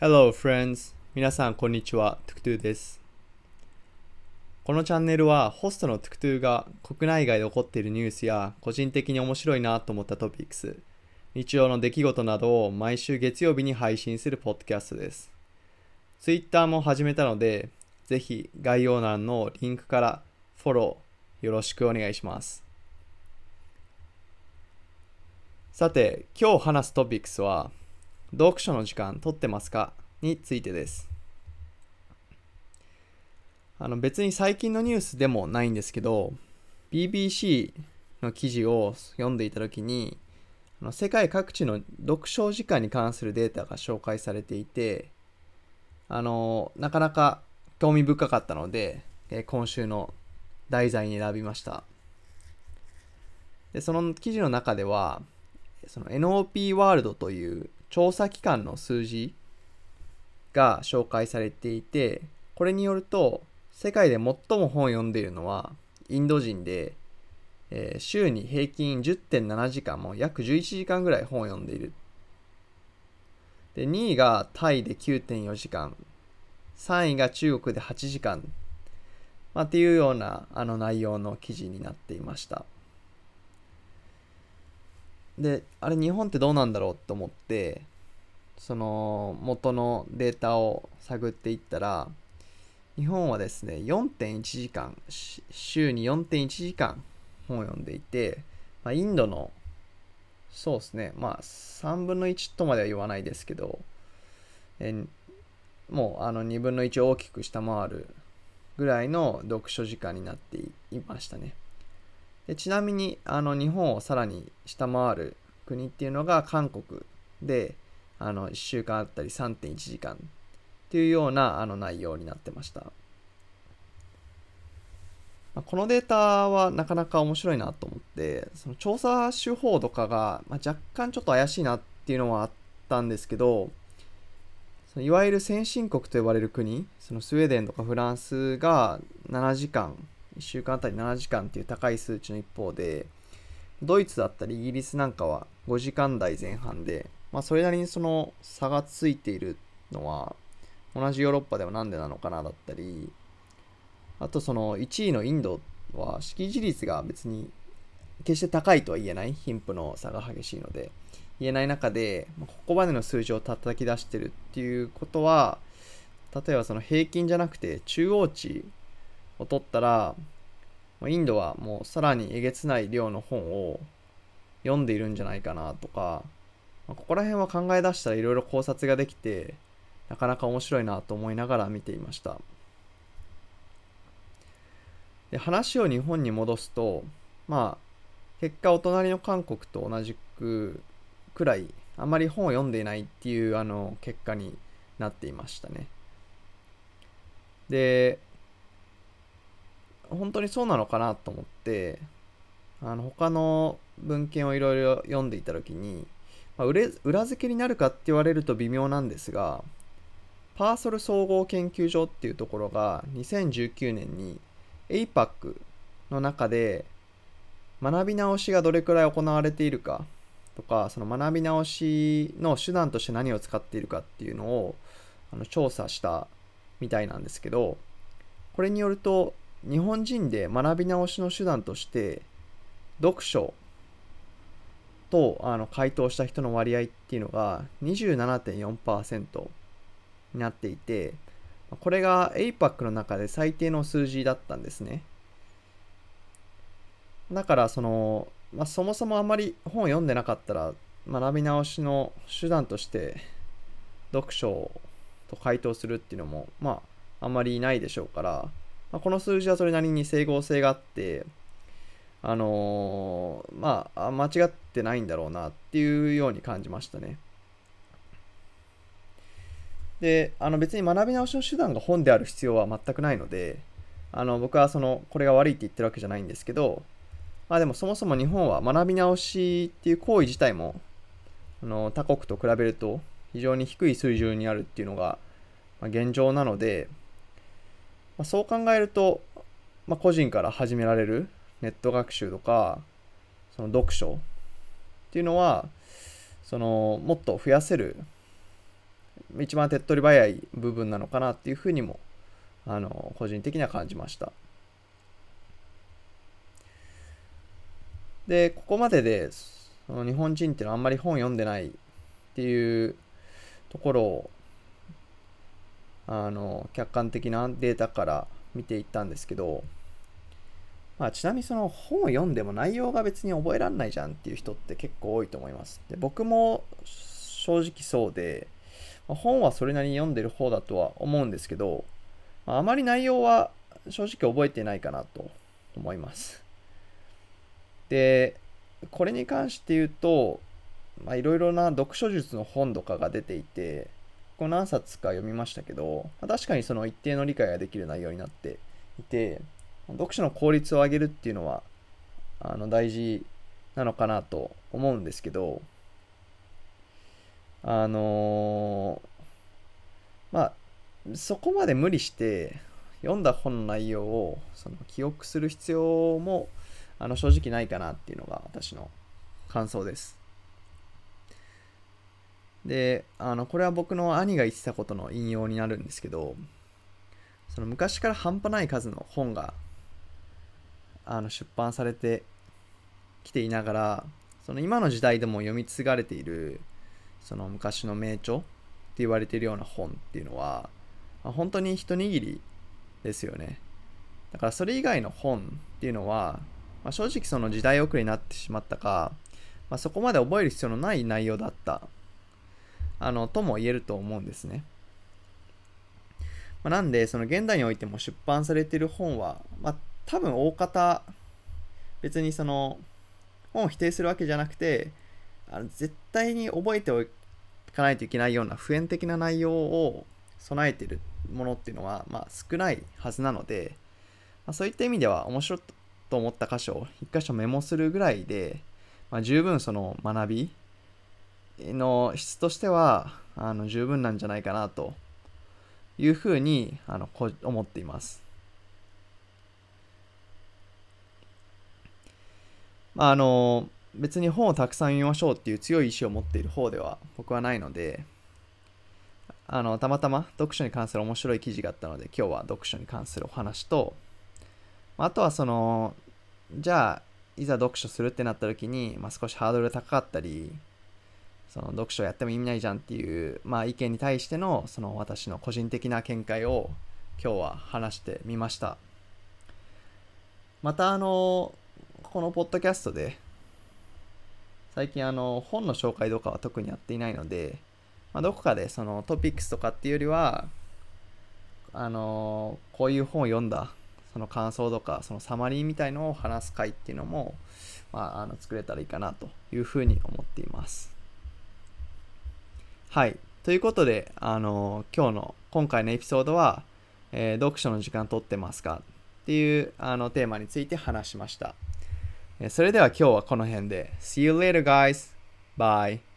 Hello friends! 皆さんこんにちは、トゥクトゥです。このチャンネルはホストのトゥクトゥが国内外で起こっているニュースや個人的に面白いなと思ったトピックス、日常の出来事などを毎週月曜日に配信するポッドキャストです。Twitter も始めたので、ぜひ概要欄のリンクからフォローよろしくお願いします。さて、今日話すトピックスは、読書の時間取ってますか？についてです。あの別に最近のニュースでもないんですけど、BBC の記事を読んでいたときに、世界各地の読書時間に関するデータが紹介されていて、あのなかなか興味深かったので、え今週の題材に選びました。でその記事の中では、その NOP ワールドという調査機関の数字が紹介されていて、これによると、世界で最も本を読んでいるのはインド人で、えー週に平均10.7時間も約11時間ぐらい本を読んでいる。で、2位がタイで9.4時間、3位が中国で8時間、まあ、っていうようなあの内容の記事になっていました。で、あれ日本ってどうなんだろうと思って、その元のデータを探っていったら、日本はですね、4.1時間、週に4.1時間本を読んでいて、まあ、インドの、そうですね、まあ3分の1とまでは言わないですけど、えもうあの2分の1を大きく下回るぐらいの読書時間になっていましたね。でちなみにあの日本をさらに下回る国っていうのが韓国であの1週間あったり3.1時間っていうようなあの内容になってました。このデータはなかなか面白いなと思って、その調査手法とかが、まあ、若干ちょっと怪しいなっていうのはあったんですけど、そのいわゆる先進国と呼ばれる国、そのスウェーデンとかフランスが7時間、1週間あたり7時間っていう高い数値の一方で、ドイツだったりイギリスなんかは5時間台前半で、まあ、それなりにその差がついているのは、同じヨーロッパではなんでなのかなだったり、あとその1位のインドは識字率が別に決して高いとは言えない貧富の差が激しいので言えない中でここまでの数字を叩き出してるっていうことは例えばその平均じゃなくて中央値を取ったらインドはもうさらにえげつない量の本を読んでいるんじゃないかなとか、まあここら辺は考え出したらいろいろ考察ができてなかなか面白いなと思いながら見ていました。で話を日本に戻すとまあ結果お隣の韓国と同じくくらいあまり本を読んでいないっていうあの結果になっていましたねで本当にそうなのかなと思ってあの他の文献をいろいろ読んでいた時に、まあ、裏裏付けになるかって言われると微妙なんですがパーソル総合研究所っていうところが2019年に APAC の中で学び直しがどれくらい行われているかとかその学び直しの手段として何を使っているかっていうのをあの調査したみたいなんですけどこれによると日本人で学び直しの手段として読書とあの回答した人の割合っていうのが27.4%になっていてこれが APAC の中で最低の数字だったんですね。だからその、まあ、そもそもあまり本を読んでなかったら学び直しの手段として読書と回答するっていうのもまああんまりいないでしょうから、まあ、この数字はそれなりに整合性があってあのーまあ間違ってないんだろうなっていうように感じましたね。であの別に学び直しの手段が本である必要は全くないのであの僕はそのこれが悪いって言ってるわけじゃないんですけどまあでもそもそも日本は学び直しっていう行為自体もあの他国と比べると非常に低い水準にあるっていうのが、現状なので、まあ、そう考えると、まあ、個人から始められるネット学習とかその読書っていうのはそのもっと増やせる一番手っ取り早い部分なのかなっていうふうにもあの個人的には感じました。でここまででその日本人っていうのはあんまり本読んでないっていうところをあの客観的なデータから見ていったんですけど、まあ、ちなみにその本を読んでも内容が別に覚えられないじゃんっていう人って結構多いと思います。で僕も正直そうで、まあ、本はそれなりに読んでる方だとは思うんですけど、まあ、あまり内容は正直覚えてないかなと思います。で、これに関して言うと、いろいろな読書術の本とかが出ていて、この何冊か読みましたけど、ま、確かにその一定の理解ができる内容になっていて、読書の効率を上げるっていうのは、あの、大事なのかなと思うんですけど、あのー、まあ、そこまで無理して読んだ本の内容をその記憶する必要もあの正直ないかなっていうのが私の感想です。で、あの、これは僕の兄が言ってたことの引用になるんですけど、その昔から半端ない数の本があの出版されてきていながら、その今の時代でも読み継がれている、その昔の名著って言われているような本っていうのは、まあ、本当に一握りですよね。だからそれ以外の本っていうのは、まあ、正直その時代遅れになってしまったか、まあ、そこまで覚える必要のない内容だったあの、とも言えると思うんですね。まあ、なんで、その現代においても出版されている本は、まあ、多分大方、別にその、本を否定するわけじゃなくて、あの絶対に覚えておかないといけないような普遍的な内容を備えているものっていうのは、まあ、少ないはずなので、まあ、そういった意味では面白いと思った箇所を一箇所メモするぐらいで、まあ、十分その学びの質としてはあの十分なんじゃないかなというふうにあの思っています。まあ、あの別に本をたくさん読みましょうっていう強い意志を持っている方では僕はないのであのたまたま読書に関する面白い記事があったので今日は読書に関するお話とあとはそのじゃあいざ読書するってなった時に、まあ、少しハードル高かったりその読書やっても意味ないじゃんっていう、まあ、意見に対してのその私の個人的な見解を今日は話してみましたまたあのこのポッドキャストで最近あの本の紹介とかは特にやっていないので、まあ、どこかでそのトピックスとかっていうよりはあのこういう本を読んだその感想とかそのサマリーみたいのを話す回っていうのも、まあ、あの作れたらいいかなというふうに思っています。はい。ということで、あの、今日の、今回のエピソードは、えー、読書の時間取ってますかっていうあのテーマについて話しました。それでは今日はこの辺で。See you later, guys. Bye.